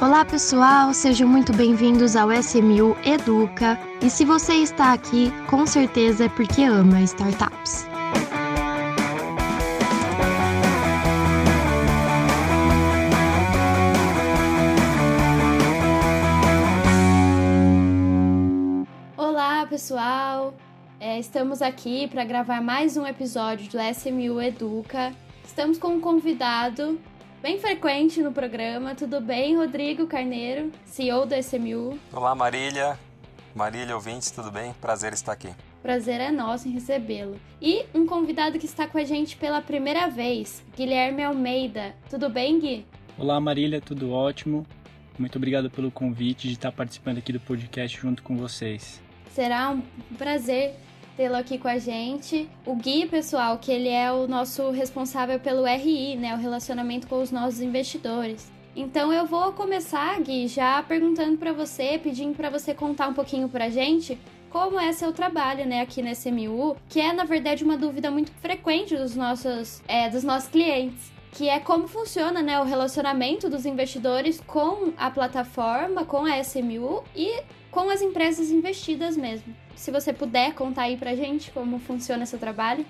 Olá pessoal, sejam muito bem-vindos ao SMU Educa. E se você está aqui, com certeza é porque ama startups. Olá pessoal, é, estamos aqui para gravar mais um episódio do SMU Educa. Estamos com um convidado bem frequente no programa. Tudo bem, Rodrigo Carneiro, CEO do SMU? Olá, Marília. Marília, ouvintes, tudo bem? Prazer estar aqui. Prazer é nosso em recebê-lo. E um convidado que está com a gente pela primeira vez, Guilherme Almeida. Tudo bem, Gui? Olá, Marília, tudo ótimo. Muito obrigado pelo convite de estar participando aqui do podcast junto com vocês. Será um prazer tê-lo aqui com a gente. O Gui, pessoal, que ele é o nosso responsável pelo RI, né, o relacionamento com os nossos investidores. Então eu vou começar, Gui, já perguntando para você, pedindo para você contar um pouquinho pra gente como é seu trabalho, né, aqui na SMU, que é na verdade uma dúvida muito frequente dos nossos, é, dos nossos clientes que é como funciona né, o relacionamento dos investidores com a plataforma, com a SMU e com as empresas investidas mesmo. Se você puder contar aí pra gente como funciona seu trabalho.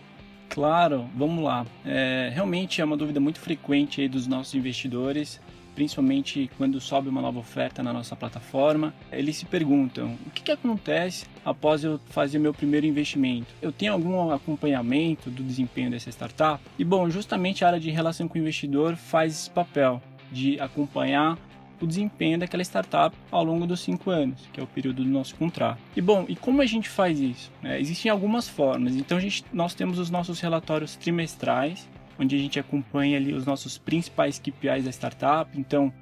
Claro, vamos lá. É, realmente é uma dúvida muito frequente aí dos nossos investidores, principalmente quando sobe uma nova oferta na nossa plataforma. Eles se perguntam: o que, que acontece após eu fazer meu primeiro investimento? Eu tenho algum acompanhamento do desempenho dessa startup? E bom, justamente a área de relação com o investidor faz esse papel de acompanhar o desempenho daquela startup ao longo dos cinco anos, que é o período do nosso contrato. E bom, e como a gente faz isso? É, existem algumas formas. Então gente, nós temos os nossos relatórios trimestrais, onde a gente acompanha ali os nossos principais KPIs da startup, então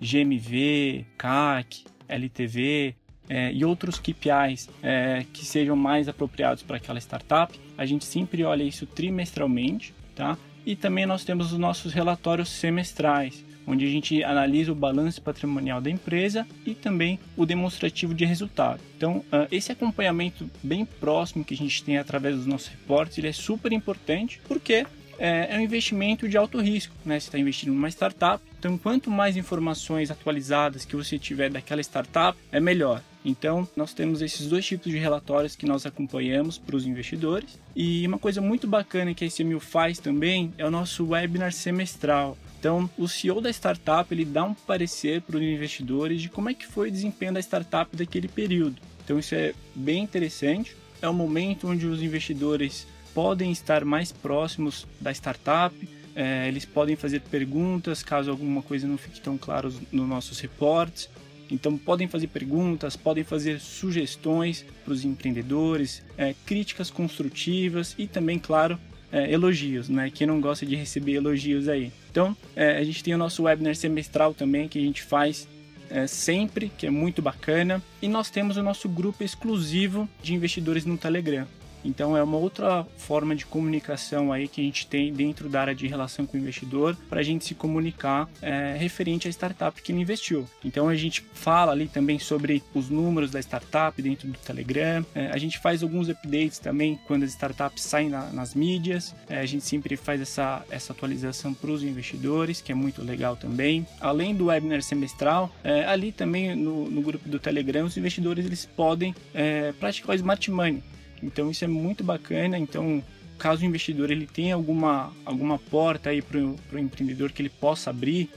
GMV, CAC, LTV, é, e outros KPIs é, que sejam mais apropriados para aquela startup. A gente sempre olha isso trimestralmente, tá? E também nós temos os nossos relatórios semestrais, onde a gente analisa o balanço patrimonial da empresa e também o demonstrativo de resultado. Então, ah, esse acompanhamento bem próximo que a gente tem através dos nossos reportes, ele é super importante porque é, é um investimento de alto risco, né? Você está investindo numa startup, então quanto mais informações atualizadas que você tiver daquela startup, é melhor. Então, nós temos esses dois tipos de relatórios que nós acompanhamos para os investidores. E uma coisa muito bacana que a SMU faz também é o nosso webinar semestral. Então, o CEO da startup ele dá um parecer para os investidores de como é que foi o desempenho da startup daquele período. Então, isso é bem interessante. É o momento onde os investidores podem estar mais próximos da startup, é, eles podem fazer perguntas caso alguma coisa não fique tão claro nos nossos reportes. Então podem fazer perguntas, podem fazer sugestões para os empreendedores, é, críticas construtivas e também, claro, é, elogios, né? Quem não gosta de receber elogios aí. Então é, a gente tem o nosso webinar semestral também que a gente faz é, sempre, que é muito bacana. E nós temos o nosso grupo exclusivo de investidores no Telegram. Então é uma outra forma de comunicação aí que a gente tem dentro da área de relação com o investidor para a gente se comunicar é, referente à startup que ele investiu. Então a gente fala ali também sobre os números da startup dentro do Telegram. É, a gente faz alguns updates também quando as startups saem na, nas mídias. É, a gente sempre faz essa, essa atualização para os investidores, que é muito legal também. Além do webinar semestral, é, ali também no, no, grupo do Telegram, os investidores eles podem é, praticar o smart money. Então isso é muito bacana. Então, caso o investidor ele tenha alguma, alguma porta aí para o empreendedor que ele possa abrir,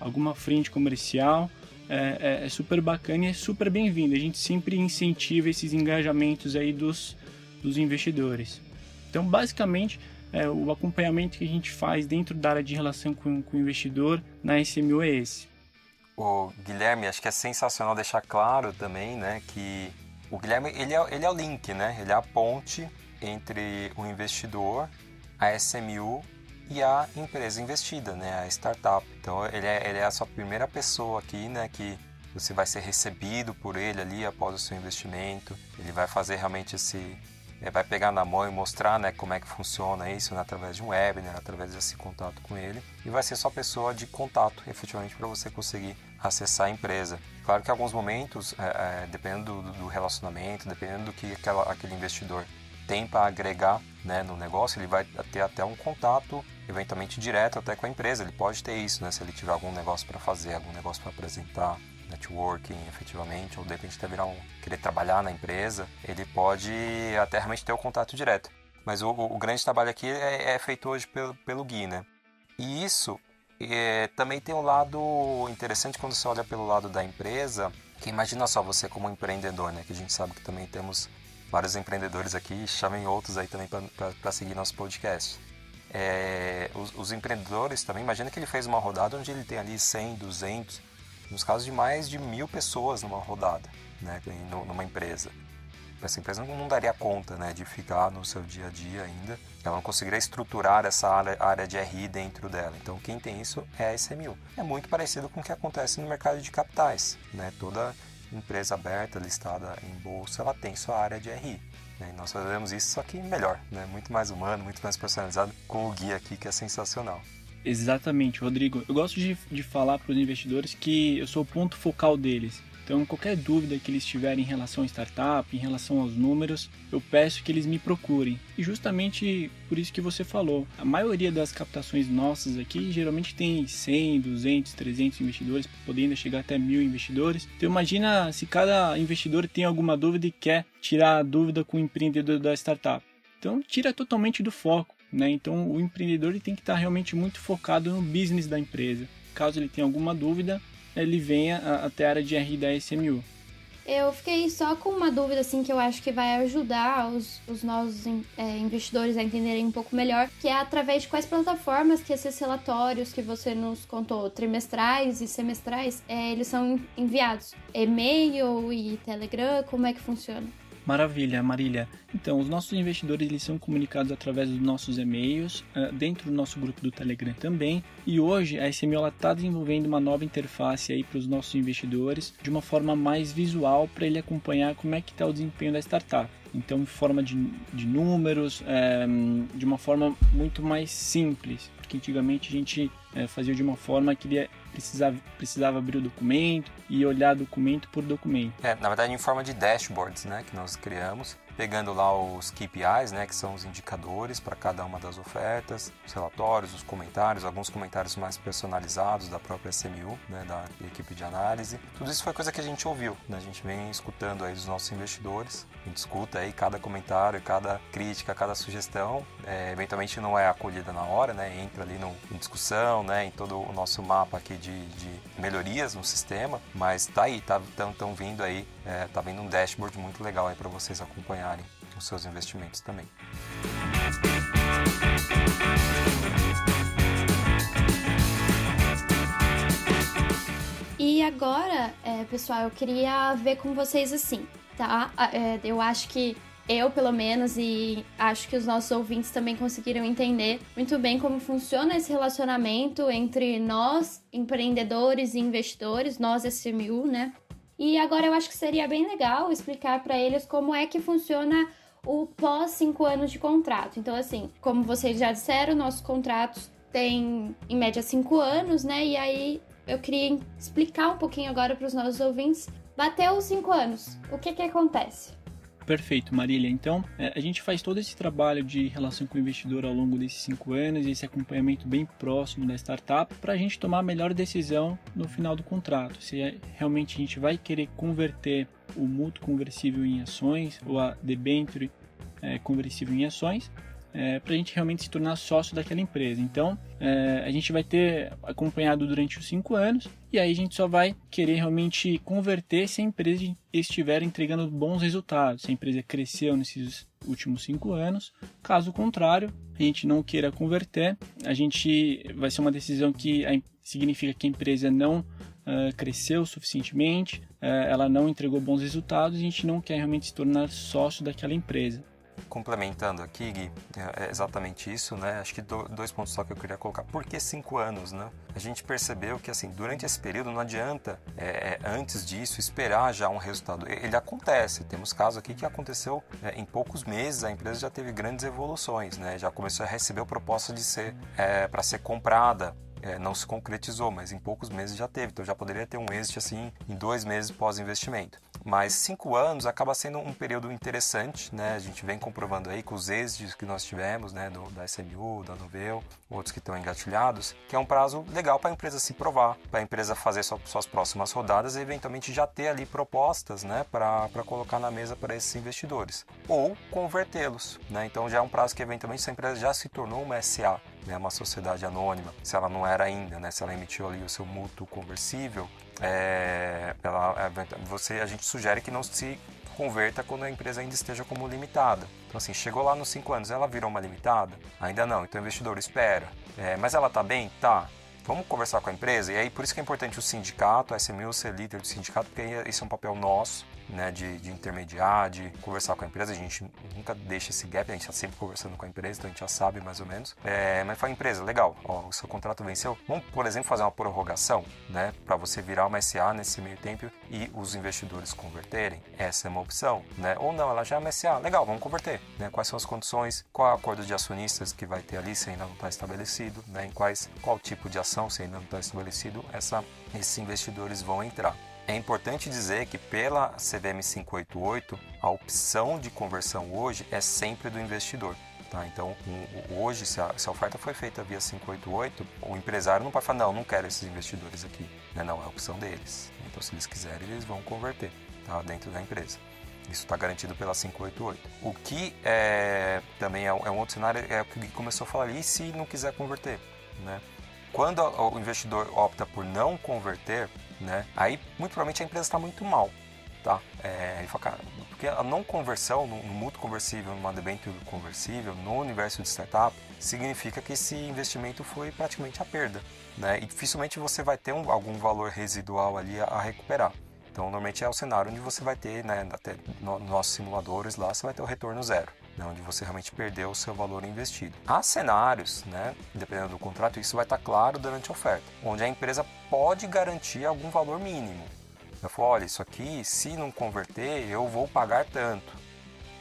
alguma frente comercial, é, é, é super bacana e é super bem-vindo. A gente sempre incentiva esses engajamentos aí dos, dos investidores. Então, basicamente, é, o acompanhamento que a gente faz dentro da área de relação com, com o investidor na SMU é esse. O Guilherme, acho que é sensacional deixar claro também, né, que o Guilherme, ele é, ele é o link, né? Ele é a ponte entre o investidor, a SMU e a empresa investida, né? A startup. Então, ele é, ele é a sua primeira pessoa aqui, né? Que você vai ser recebido por ele ali após o seu investimento. Ele vai fazer realmente esse... É, vai pegar na mão e mostrar né, como é que funciona isso né, através de um webinar, através desse contato com ele. E vai ser sua pessoa de contato, efetivamente, para você conseguir acessar a empresa. Claro que em alguns momentos, é, é, dependendo do, do, relacionamento, dependendo do que aquela, aquele investidor tem para agregar né, no negócio, ele vai ter até um contato eventualmente direto até com a empresa. Ele pode ter isso, né? Se ele tiver algum negócio para fazer, algum negócio para apresentar, networking efetivamente, ou de repente até virar um, querer trabalhar na empresa, ele pode até realmente ter o contato direto. Mas o, o grande trabalho aqui é, é, feito hoje pelo, pelo Gui, né? E isso é, também tem um lado interessante quando você olha pelo lado da empresa, que imagina só você como empreendedor, né? Que a gente sabe que também temos vários empreendedores aqui, chamem outros aí também para seguir nosso podcast. É, os, os, empreendedores também, imagina que ele fez uma rodada onde ele tem ali 100, 200, nos casos de mais de mil pessoas numa rodada, né, numa empresa. Essa empresa não, daria conta né, de ficar no seu dia a dia ainda, ela não conseguiria estruturar essa área, área de RI dentro dela. Então, quem tem isso é a SMU. É muito parecido com o que acontece no mercado de capitais. Né? Toda empresa aberta, listada em bolsa, ela tem sua área de RI. Né? E nós fazemos isso, só que melhor, né? muito mais humano, muito mais personalizado, com o guia aqui que é sensacional. Exatamente, Rodrigo. Eu gosto de, de falar para os investidores que eu sou o ponto focal deles. Então, qualquer dúvida que eles tiverem em relação à startup, em relação aos números, eu peço que eles me procurem. E justamente por isso que você falou, a maioria das captações nossas aqui geralmente tem 100, 200, 300 investidores, podendo chegar até mil investidores. Então, imagina se cada investidor tem alguma dúvida e quer tirar a dúvida com o empreendedor da startup. Então, tira totalmente do foco. Né? Então, o empreendedor tem que estar realmente muito focado no business da empresa. Caso ele tenha alguma dúvida, ele venha até a área de RI da SMU. Eu fiquei só com uma dúvida assim que eu acho que vai ajudar os, os novos é, investidores a entenderem um pouco melhor, que é através de quais plataformas que esses relatórios que você nos contou, trimestrais e semestrais, é, eles são enviados. E-mail e Telegram, como é que funciona? Maravilha, Marília. Então, os nossos investidores eles são comunicados através dos nossos e-mails, eh, dentro do nosso grupo do Telegram também. E hoje a SMO está desenvolvendo uma nova interface aí para os nossos investidores, de uma forma mais visual para ele acompanhar como é que está o desempenho da startup. Então, em forma de, de números, é, de uma forma muito mais simples, porque antigamente a gente é, fazia de uma forma que ele precisava, precisava abrir o documento e olhar documento por documento. É, na verdade, em forma de dashboards né, que nós criamos pegando lá os KPIs, né, que são os indicadores para cada uma das ofertas, os relatórios, os comentários, alguns comentários mais personalizados da própria SMU, né, da equipe de análise. Tudo isso foi coisa que a gente ouviu, né? a gente vem escutando aí dos nossos investidores, a gente escuta aí cada comentário, cada crítica, cada sugestão, é, eventualmente não é acolhida na hora, né, entra ali no, em discussão, né, em todo o nosso mapa aqui de, de melhorias no sistema, mas tá aí, tá, tão vindo aí, é, tá um dashboard muito legal aí para vocês acompanharem os seus investimentos também. E agora, é, pessoal, eu queria ver com vocês assim, tá? É, eu acho que eu, pelo menos, e acho que os nossos ouvintes também conseguiram entender muito bem como funciona esse relacionamento entre nós, empreendedores e investidores, nós SMU, né? E agora eu acho que seria bem legal explicar para eles como é que funciona o pós cinco anos de contrato. Então, assim, como vocês já disseram, nossos contratos têm em média cinco anos, né? E aí eu queria explicar um pouquinho agora para os nossos ouvintes. Bateu os cinco anos, o que que acontece? Perfeito, Marília. Então, é, a gente faz todo esse trabalho de relação com o investidor ao longo desses cinco anos, esse acompanhamento bem próximo da startup, para a gente tomar a melhor decisão no final do contrato. Se é, realmente a gente vai querer converter o mútuo conversível em ações ou a debenture é, conversível em ações, é, para a gente realmente se tornar sócio daquela empresa. Então, é, a gente vai ter acompanhado durante os cinco anos e aí a gente só vai querer realmente converter se a empresa estiver entregando bons resultados, se a empresa cresceu nesses últimos cinco anos. Caso contrário, a gente não queira converter, a gente vai ser uma decisão que significa que a empresa não uh, cresceu suficientemente, uh, ela não entregou bons resultados, e a gente não quer realmente se tornar sócio daquela empresa complementando aqui, Gui, é exatamente isso, né? Acho que dois pontos só que eu queria colocar. Por que cinco anos, né? A gente percebeu que, assim, durante esse período não adianta, é, é antes disso, esperar já um resultado. Ele acontece. Temos casos aqui que aconteceu é, em poucos meses, a empresa já teve grandes evoluções, né? Já começou a receber proposta de ser, é, para ser comprada é, não se concretizou, mas em poucos meses já teve. Então já poderia ter um êxito assim em dois meses pós-investimento. Mas cinco anos acaba sendo um período interessante, né? A gente vem comprovando aí com os êxitos que nós tivemos, né? Do, da SMU, da Noveu, outros que estão engatilhados, que é um prazo legal para a empresa se provar, para a empresa fazer sua, suas próximas rodadas e eventualmente já ter ali propostas, né? Para colocar na mesa para esses investidores. Ou convertê-los, né? Então já é um prazo que eventualmente essa empresa já se tornou uma SA, né, uma sociedade anônima, se ela não era ainda, né, se ela emitiu ali o seu mútuo conversível, é, ela, você, a gente sugere que não se converta quando a empresa ainda esteja como limitada. Então, assim, chegou lá nos 5 anos, ela virou uma limitada? Ainda não. Então, o investidor espera. É, mas ela está bem? Tá. Vamos conversar com a empresa? E aí, por isso que é importante o sindicato, a SMU ser líder do sindicato, porque isso é um papel nosso né, de, de intermediar, de conversar com a empresa. A gente nunca deixa esse gap, a gente está sempre conversando com a empresa, então a gente já sabe mais ou menos. É, mas fala, empresa, legal, ó, o seu contrato venceu. Vamos, por exemplo, fazer uma prorrogação, né, para você virar uma SA nesse meio tempo e os investidores converterem. Essa é uma opção, né? Ou não, ela já é uma SA, legal, vamos converter. Né? Quais são as condições? Qual é o acordo de acionistas que vai ter ali se ainda não está estabelecido? Né? Em quais, qual tipo de ação se ainda não está estabelecido? Essa, esses investidores vão entrar. É importante dizer que pela CVM 588, a opção de conversão hoje é sempre do investidor. Tá? Então, hoje, se a, se a, oferta foi feita via 588, o empresário não pode falar, não, não quero esses investidores aqui. Né? Não, é a opção deles. Então, se eles quiserem, eles vão converter tá? dentro da empresa. Isso está garantido pela 588. O que é, também é, é, um outro cenário, é o que começou a falar, e se não quiser converter? Né? Quando o investidor opta por não converter, né? Aí, muito provavelmente, a empresa está muito mal, tá? É, porque a não conversão no, no mútuo conversível, conversível, no universo de startup, significa que esse investimento foi praticamente a perda, né? E dificilmente você vai ter um, algum valor residual ali a, a, recuperar. Então, normalmente é o cenário onde você vai ter, né, até nos nossos simuladores lá, você vai ter o retorno zero né, onde você realmente perdeu o seu valor investido. Há cenários, né, dependendo do contrato, isso vai estar claro durante a oferta, onde a empresa pode garantir algum valor mínimo. Eu falo, olha, isso aqui, se não converter, eu vou pagar tanto.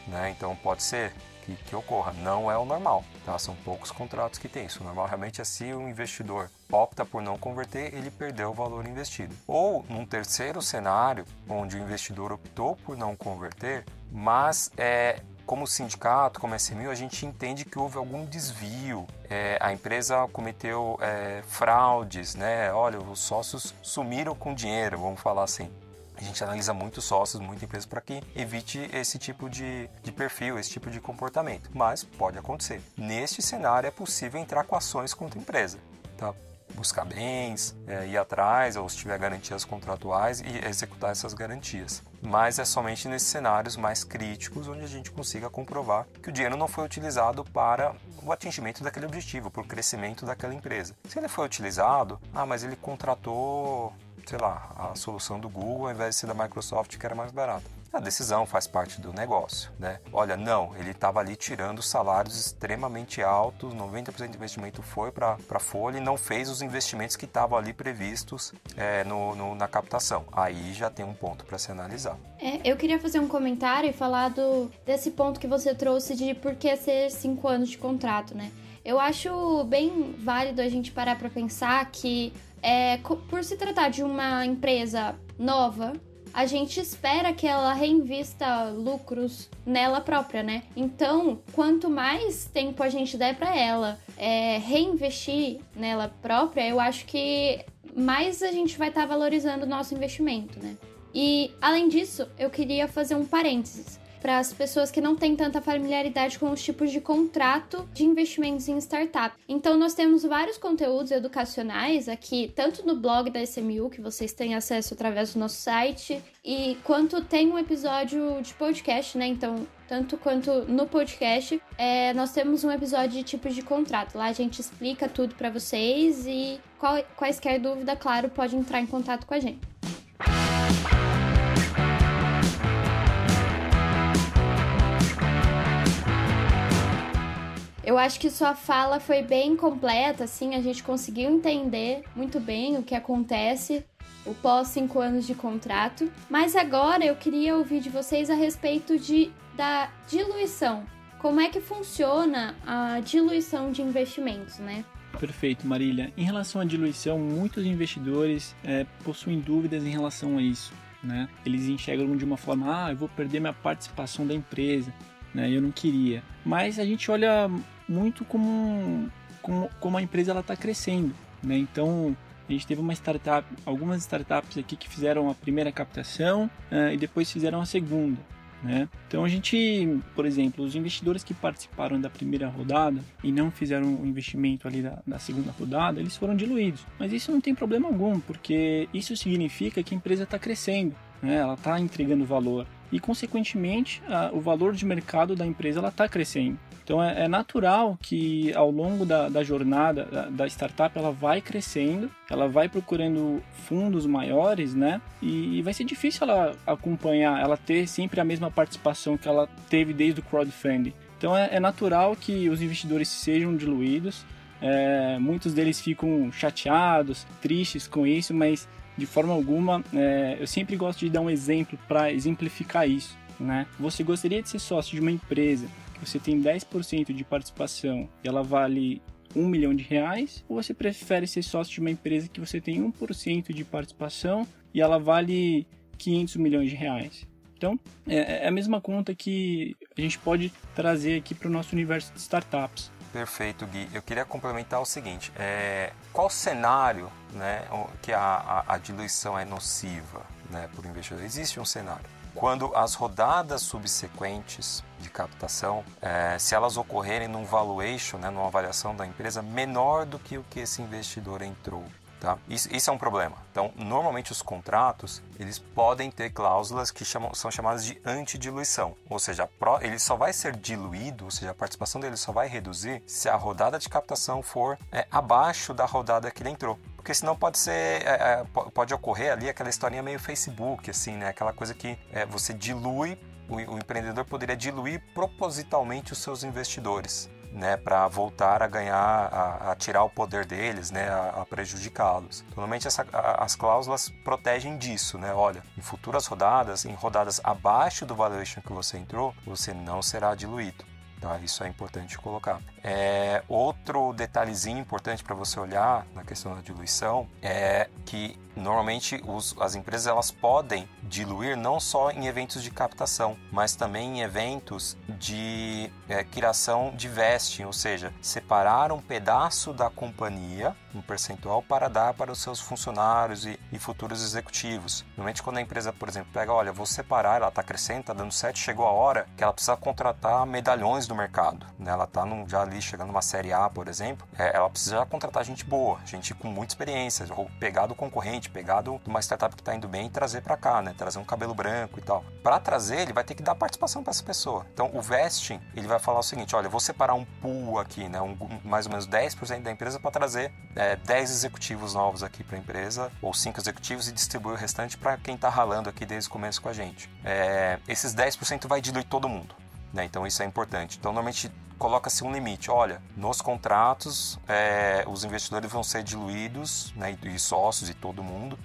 Né? Então pode ser que, que, ocorra. Não é o normal, tá? São poucos contratos que tem isso. O normal realmente é se o investidor opta por não converter, ele perdeu o valor investido. Ou num terceiro cenário, onde o investidor optou por não converter, mas é, como sindicato, como SMU, a gente entende que houve algum desvio. É, a empresa cometeu é, fraudes, né? Olha, os sócios sumiram com dinheiro, vamos falar assim. A gente analisa muitos sócios, muita empresa para que evite esse tipo de, de perfil, esse tipo de comportamento. Mas pode acontecer. Neste cenário é possível entrar com ações contra a empresa. Tá? Buscar bens, é, ir atrás, ou se tiver garantias contratuais, e executar essas garantias. Mas é somente nesses cenários mais críticos onde a gente consiga comprovar que o dinheiro não foi utilizado para o atingimento daquele objetivo, para o crescimento daquela empresa. Se ele foi utilizado, ah, mas ele contratou, sei lá, a solução do Google ao invés de ser da Microsoft, que era mais barata a decisão faz parte do negócio, né? Olha, não, ele estava ali tirando salários extremamente altos, 90% do investimento foi para a folha e não fez os investimentos que estavam ali previstos é, no, no, na captação. Aí já tem um ponto para se analisar. É, eu queria fazer um comentário e falar do, desse ponto que você trouxe de por que ser cinco anos de contrato, né? Eu acho bem válido a gente parar para pensar que, é, por se tratar de uma empresa nova, a gente espera que ela reinvista lucros nela própria, né? Então, quanto mais tempo a gente der para ela é, reinvestir nela própria, eu acho que mais a gente vai estar tá valorizando o nosso investimento, né? E além disso, eu queria fazer um parênteses para as pessoas que não têm tanta familiaridade com os tipos de contrato de investimentos em startup. Então, nós temos vários conteúdos educacionais aqui, tanto no blog da SMU, que vocês têm acesso através do nosso site, e quanto tem um episódio de podcast, né? Então, tanto quanto no podcast, é, nós temos um episódio de tipos de contrato. Lá a gente explica tudo para vocês e qual, quaisquer dúvida, claro, pode entrar em contato com a gente. Eu acho que sua fala foi bem completa, assim, a gente conseguiu entender muito bem o que acontece o pós cinco anos de contrato. Mas agora eu queria ouvir de vocês a respeito de, da diluição. Como é que funciona a diluição de investimentos, né? Perfeito, Marília. Em relação à diluição, muitos investidores é, possuem dúvidas em relação a isso. né? Eles enxergam de uma forma, ah, eu vou perder minha participação da empresa, né? Eu não queria. Mas a gente olha muito como, como, como a empresa ela está crescendo, né? Então a gente teve uma startup, algumas startups aqui que fizeram a primeira captação uh, e depois fizeram a segunda. Né? Então a gente, por exemplo, os investidores que participaram da primeira rodada e não fizeram o investimento ali da, da, segunda rodada, eles foram diluídos. Mas isso não tem problema algum, porque isso significa que a empresa está crescendo, né? ela está entregando valor e, consequentemente, a, o valor de mercado da empresa está crescendo. Então é, é, natural que ao longo da, da jornada da, da, startup ela vai crescendo, ela vai procurando fundos maiores, né? E, e, vai ser difícil ela acompanhar, ela ter sempre a mesma participação que ela teve desde o crowdfunding. Então é, é natural que os investidores sejam diluídos. É, muitos deles ficam chateados, tristes com isso, mas de forma alguma é, eu sempre gosto de dar um exemplo para exemplificar isso. Né? Você gostaria de ser sócio de uma empresa você tem 10% de participação e ela vale 1 milhão de reais, ou você prefere ser sócio de uma empresa que você tem 1% de participação e ela vale 500 milhões de reais? Então, é, é a mesma conta que a gente pode trazer aqui para o nosso universo de startups. Perfeito, Gui. Eu queria complementar o seguinte: é, qual cenário né, que a, a, a diluição é nociva né, para o investidor? Existe um cenário quando as rodadas subsequentes de captação, é, se elas ocorrerem num valuation, né, numa avaliação da empresa menor do que o que esse investidor entrou. Tá? Isso, isso, é um problema. Então, normalmente os contratos eles podem ter cláusulas que chamam, são chamadas de antidiluição, ou seja, ele só vai ser diluído, ou seja, a participação dele só vai reduzir se a rodada de captação for é, abaixo da rodada que ele entrou porque senão pode ser é, é pode ocorrer ali aquela historinha meio Facebook assim né aquela coisa que é, você dilui o, empreendedor poderia diluir propositalmente os seus investidores né, para voltar a ganhar, a, a, tirar o poder deles, né, a, a prejudicá-los. Normalmente essa, a, as cláusulas protegem disso, né? Olha, em futuras rodadas, em rodadas abaixo do valuation que você entrou, você não será diluído. Tá? Isso é importante colocar. É, outro detalhezinho importante para você olhar na questão da diluição é que normalmente os, as empresas elas podem diluir não só em eventos de captação, mas também em eventos de é, criação de vesting, ou seja, separar um pedaço da companhia, um percentual, para dar para os seus funcionários e, e futuros executivos. Normalmente quando a empresa, por exemplo, pega, olha, vou separar, ela está crescendo, está dando certo, chegou a hora que ela precisa contratar medalhões do mercado. Né? Ela está já ali chegando numa série A, por exemplo, é, ela precisa contratar gente boa, gente com muita experiência, ou pegar do concorrente, pegar de uma startup que está indo bem e trazer para cá, né? Trazer um cabelo branco e tal. Para trazer, ele vai ter que dar participação para essa pessoa. Então, o vesting, ele vai falar o seguinte: olha, vou separar um pool aqui, né? Um, mais ou menos 10% da empresa para trazer é, 10 executivos novos aqui para a empresa, ou 5 executivos, e distribuir o restante para quem está ralando aqui desde o começo com a gente. É, esses 10% vai diluir todo mundo. Né? Então isso é importante. Então normalmente coloca-se um limite. Olha, nos contratos é, os investidores vão ser diluídos, né, e sócios e todo mundo,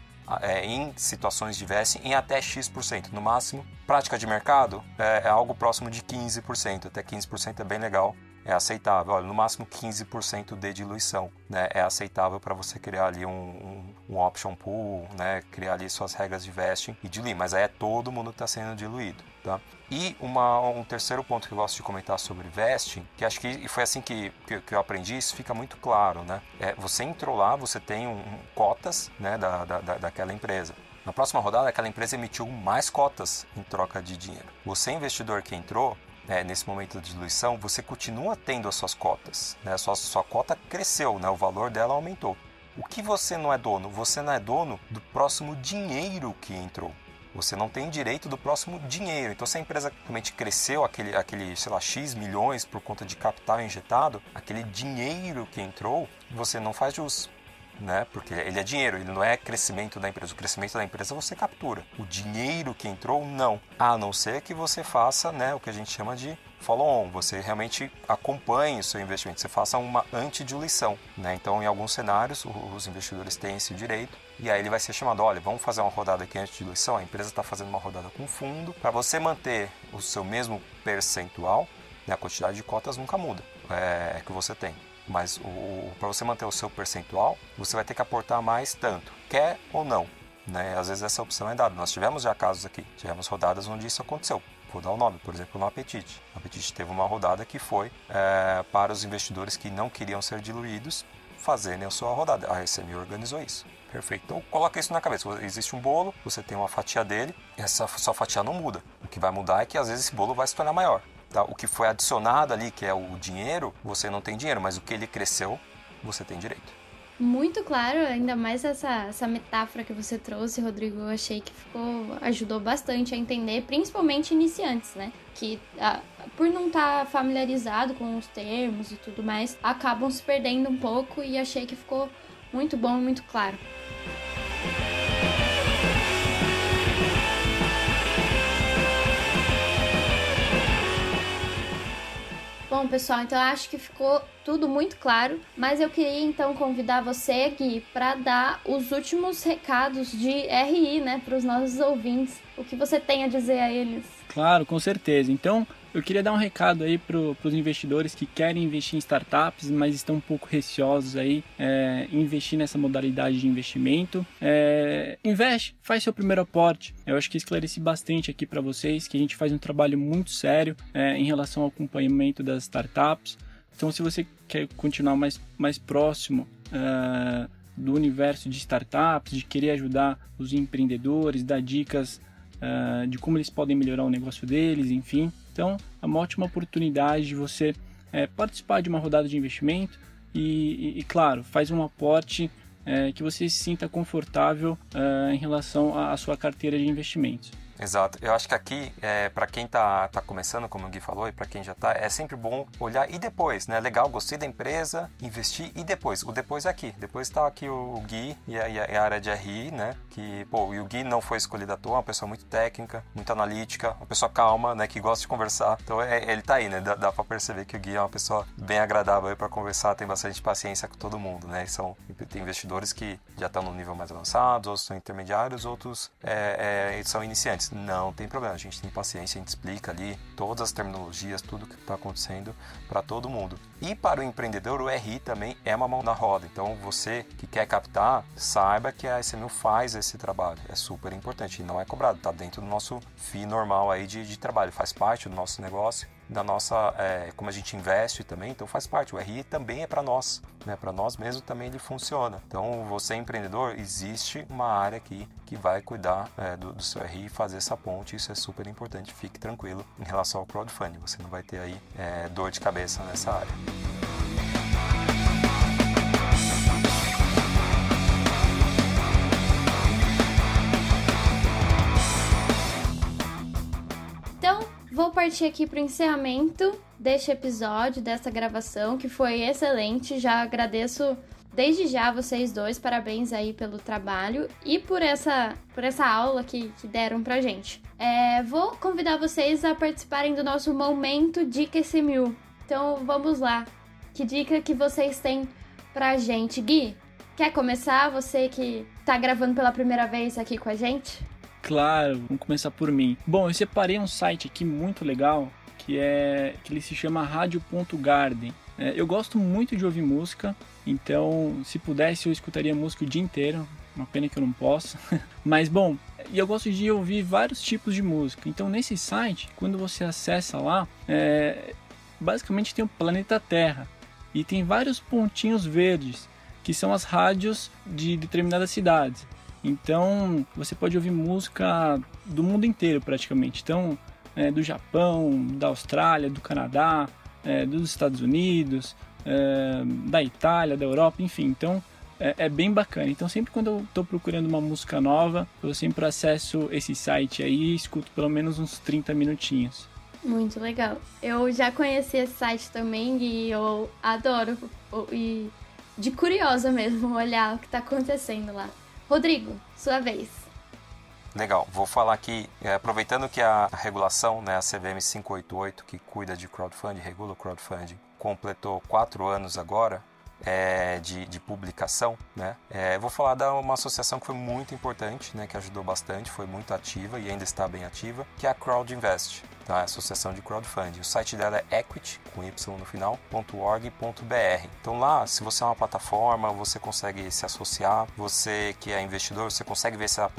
é, em situações vesting em até X%. No máximo, prática de mercado é, é algo próximo de 15%. Até 15% é bem legal é aceitável. Olha, no máximo 15% de diluição né, é aceitável para você criar ali um, um, um, option pool, né, criar ali suas regras de vesting e diluir. Mas aí é todo mundo que está sendo diluído. Tá? E uma, um terceiro ponto que eu gosto de comentar sobre vesting, que acho que foi assim que, que, que eu aprendi, isso fica muito claro. Né? É, você entrou lá, você tem um, um cotas né, da, da, daquela empresa. Na próxima rodada, aquela empresa emitiu mais cotas em troca de dinheiro. Você, investidor que entrou, né, nesse momento de diluição, você continua tendo as suas cotas. Né? Sua, sua cota cresceu, né? o valor dela aumentou. O que você não é dono? Você não é dono do próximo dinheiro que entrou. Você não tem direito do próximo dinheiro. Então, se a empresa realmente cresceu aquele, aquele, sei lá, X milhões por conta de capital injetado, aquele dinheiro que entrou, você não faz jus né? Porque ele é dinheiro, ele não é crescimento da empresa. O crescimento da empresa você captura. O dinheiro que entrou, não. A não ser que você faça, né, o que a gente chama de follow-on, você realmente acompanhe o seu investimento, você faça uma antidiluição, né? Então, em alguns cenários, os investidores têm esse direito e aí ele vai ser chamado, olha, vamos fazer uma rodada aqui de diluição, a empresa está fazendo uma rodada com fundo, para você manter o seu mesmo percentual, né, a quantidade de cotas nunca muda é, que você tem. Mas para você manter o seu percentual, você vai ter que aportar mais tanto, quer ou não. Né? Às vezes essa opção é dada. Nós tivemos já casos aqui, tivemos rodadas onde isso aconteceu. Vou dar o um nome, por exemplo, no Apetite. O Apetite teve uma rodada que foi é, para os investidores que não queriam ser diluídos fazerem a sua rodada. A SMI organizou isso. Perfeito. Então coloca isso na cabeça. Existe um bolo, você tem uma fatia dele, essa sua fatia não muda. O que vai mudar é que às vezes esse bolo vai se tornar maior. Tá? O que foi adicionado ali, que é o dinheiro, você não tem dinheiro, mas o que ele cresceu, você tem direito. Muito claro, ainda mais essa, essa metáfora que você trouxe, Rodrigo. Eu achei que ficou, ajudou bastante a entender, principalmente iniciantes, né? Que ah, por não estar tá familiarizado com os termos e tudo mais, acabam se perdendo um pouco e achei que ficou muito bom e muito claro. Bom, pessoal, então acho que ficou tudo muito claro, mas eu queria então convidar você aqui para dar os últimos recados de RI, né, para os nossos ouvintes. O que você tem a dizer a eles? Claro, com certeza. Então, eu queria dar um recado aí para os investidores que querem investir em startups, mas estão um pouco receosos aí é, investir nessa modalidade de investimento. É, investe, faz seu primeiro aporte. Eu acho que esclareci bastante aqui para vocês que a gente faz um trabalho muito sério é, em relação ao acompanhamento das startups. Então, se você quer continuar mais, mais próximo é, do universo de startups, de querer ajudar os empreendedores, dar dicas uh, de como eles podem melhorar o negócio deles, enfim. Então, é uma ótima oportunidade de você é, participar de uma rodada de investimento e, e, e claro, faz um aporte é, que você se sinta confortável uh, em relação à sua carteira de investimentos. Exato. Eu acho que aqui, é, para quem tá, tá começando, como o Gui falou, e para quem já tá, é sempre bom olhar e depois, né? Legal, gostei da empresa, investir e depois. O depois é aqui. Depois tá aqui o Gui e a, e a área de RI, né? Que, pô, e o Gui não foi escolhido à toa, uma pessoa muito técnica, muito analítica, uma pessoa calma, né? Que gosta de conversar. Então é, ele tá aí, né? Dá, dá para perceber que o Gui é uma pessoa bem agradável para conversar, tem bastante paciência com todo mundo, né? São, tem investidores que já estão no nível mais avançado, outros são intermediários, outros é, é, são iniciantes. Não tem problema, a gente tem paciência, a gente explica ali todas as terminologias, tudo que está acontecendo para todo mundo. E para o empreendedor, o RI também é uma mão na roda. Então, você que quer captar, saiba que a SMU faz esse trabalho. É super importante e não é cobrado, está dentro do nosso FII normal aí de, de trabalho, faz parte do nosso negócio da nossa, é, como a gente investe também, então faz parte. O RI também é para nós, né? Para nós mesmo também ele funciona. Então você empreendedor, existe uma área aqui que vai cuidar é, do, do, seu RI e fazer essa ponte. Isso é super importante. Fique tranquilo em relação ao crowdfunding. Você não vai ter aí é, dor de cabeça nessa área. Vou partir aqui para o encerramento deste episódio, dessa gravação, que foi excelente. Já agradeço desde já vocês dois, parabéns aí pelo trabalho e por essa, por essa aula que, que deram pra gente. É, vou convidar vocês a participarem do nosso momento Dica SMU. Então vamos lá. Que dica que vocês têm pra gente? Gui, quer começar? Você que tá gravando pela primeira vez aqui com a gente? Claro, vamos começar por mim. Bom, eu separei um site aqui muito legal que é que ele se chama Radio.garden. É, eu gosto muito de ouvir música, então se pudesse eu escutaria música o dia inteiro. Uma pena que eu não posso. Mas bom, e eu gosto de ouvir vários tipos de música. Então nesse site, quando você acessa lá, é, basicamente tem o planeta Terra e tem vários pontinhos verdes que são as rádios de determinadas cidades. Então você pode ouvir música do mundo inteiro praticamente. Então, é, do Japão, da Austrália, do Canadá, é, dos Estados Unidos, é, da Itália, da Europa, enfim. Então é, é bem bacana. Então sempre quando eu estou procurando uma música nova, eu sempre acesso esse site aí e escuto pelo menos uns 30 minutinhos. Muito legal. Eu já conheci esse site também e eu adoro. E de curiosa mesmo olhar o que está acontecendo lá. Rodrigo, sua vez. Legal, vou falar aqui, é, aproveitando que a regulação, né, a CVM 588, que cuida de crowdfunding, regula o crowdfunding, completou quatro anos agora é, de, de, publicação, né, é, vou falar da uma associação que foi muito importante, né, que ajudou bastante, foi muito ativa e ainda está bem ativa, que é a Crowd Invest. Tá? Associação de Crowdfunding. O site dela é equity, com y no final, .org.br. Então lá, se você é uma plataforma, você consegue se associar. Você que é investidor, você consegue ver se a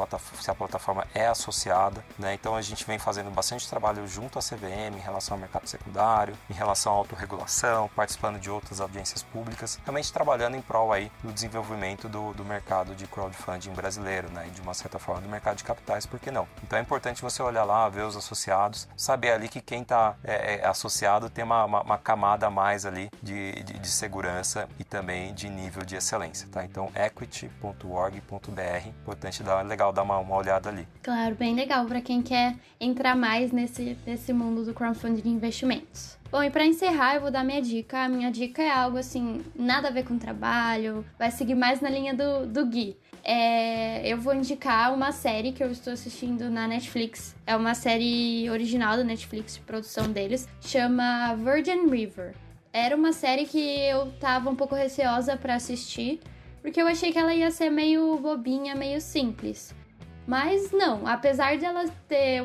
se a plataforma é associada, né? Então a gente vem fazendo bastante trabalho junto à CVM em relação ao mercado secundário, em relação à autorregulação, participando de outras audiências públicas, realmente trabalhando em prol aí do desenvolvimento do, do mercado de crowdfunding brasileiro, né? E de uma certa forma do mercado de capitais, por que não? Então é importante você olhar lá, ver os associados, saber ali que quem está é, é, associado tem uma, uma, uma, camada a mais ali de, de, de, segurança e também de nível de excelência, tá? Então equity.org.br, importante dar, legal dar uma, uma olhada ali. Claro, bem legal para quem quer entrar mais nesse, nesse mundo do crowdfunding de investimentos. Bom, e para encerrar, eu vou dar minha dica. A minha dica é algo assim, nada a ver com trabalho, vai seguir mais na linha do, do Gui. É, eu vou indicar uma série que eu estou assistindo na Netflix. É uma série original da Netflix, de produção deles, chama Virgin River. Era uma série que eu tava um pouco receosa para assistir, porque eu achei que ela ia ser meio bobinha, meio simples. Mas não, apesar dela ter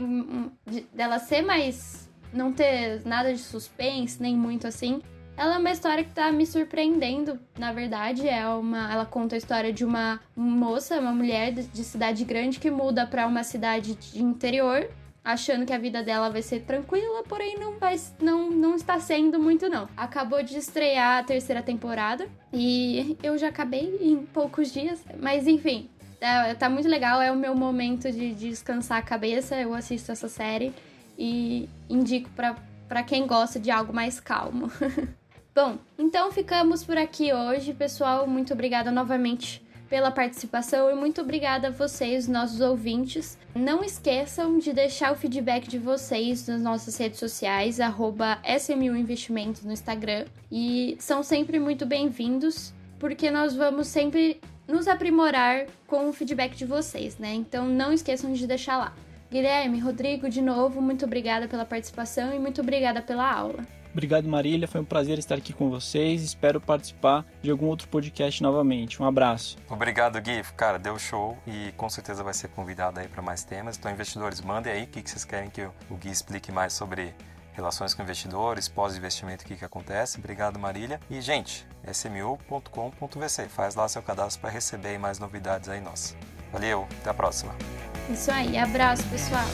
dela ser mais não ter nada de suspense, nem muito assim, ela é uma história que tá me surpreendendo, na verdade. É uma, ela conta a história de uma moça, uma mulher de cidade grande que muda para uma cidade de interior, achando que a vida dela vai ser tranquila, porém não vai não, não está sendo muito não. Acabou de estrear a terceira temporada e eu já acabei em poucos dias, mas enfim, é, tá muito legal, é o meu momento de, de descansar a cabeça. Eu assisto essa série e indico para quem gosta de algo mais calmo. Bom, então ficamos por aqui hoje, pessoal. Muito obrigada novamente pela participação e muito obrigada a vocês, nossos ouvintes. Não esqueçam de deixar o feedback de vocês nas nossas redes sociais, arroba SMU Investimentos no Instagram. E são sempre muito bem-vindos, porque nós vamos sempre nos aprimorar com o feedback de vocês, né? Então não esqueçam de deixar lá. Guilherme, Rodrigo, de novo, muito obrigada pela participação e muito obrigada pela aula. Obrigado, Marília. Foi um prazer estar aqui com vocês. Espero participar de algum outro podcast novamente. Um abraço. Obrigado, Gui. Cara, deu show e com certeza vai ser convidado aí para mais temas. Então, investidores, mandem aí o que vocês querem que o Gui explique mais sobre relações com investidores, pós-investimento, o que, que acontece. Obrigado, Marília. E, gente, smu.com.vc. Faz lá seu cadastro para receber mais novidades aí nossas. Valeu, até a próxima. Isso aí, abraço, pessoal.